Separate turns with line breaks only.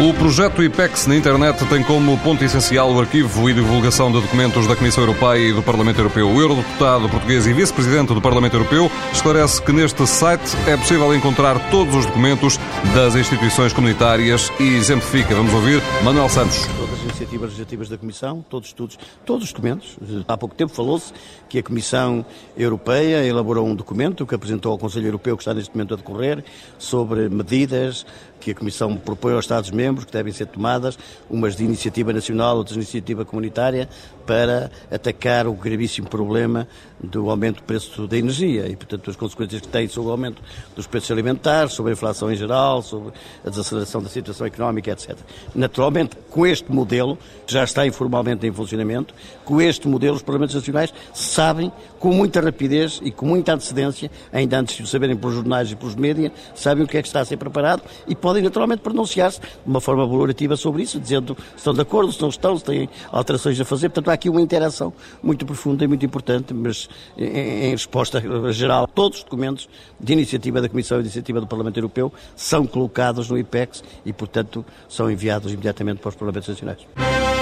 O projeto IPEX na internet tem como ponto essencial o arquivo e divulgação de documentos da Comissão Europeia e do Parlamento Europeu. O eurodeputado português e vice-presidente do Parlamento Europeu esclarece que neste site é possível encontrar todos os documentos das instituições comunitárias e exemplifica. Vamos ouvir Manuel Santos
iniciativas legislativas da Comissão, todos os estudos, todos os documentos. Há pouco tempo falou-se que a Comissão Europeia elaborou um documento que apresentou ao Conselho Europeu, que está neste momento a decorrer, sobre medidas que a Comissão propõe aos Estados-membros que devem ser tomadas, umas de iniciativa nacional, outras de iniciativa comunitária, para atacar o gravíssimo problema do aumento do preço da energia e, portanto, as consequências que tem sobre o aumento dos preços alimentares, sobre a inflação em geral, sobre a desaceleração da situação económica, etc. Naturalmente, com este modelo, que já está informalmente em funcionamento, com este modelo, os Parlamentos Nacionais sabem, com muita rapidez e com muita antecedência, ainda antes de o saberem pelos jornais e pelos média, sabem o que é que está a ser preparado e podem naturalmente pronunciar-se de uma forma valorativa sobre isso, dizendo se estão de acordo, se não estão, se têm alterações a fazer. Portanto, há aqui uma interação muito profunda e muito importante, mas em, em resposta geral, todos os documentos de iniciativa da Comissão e de iniciativa do Parlamento Europeu são colocados no IPEX e, portanto, são enviados imediatamente para os Parlamentos Nacionais.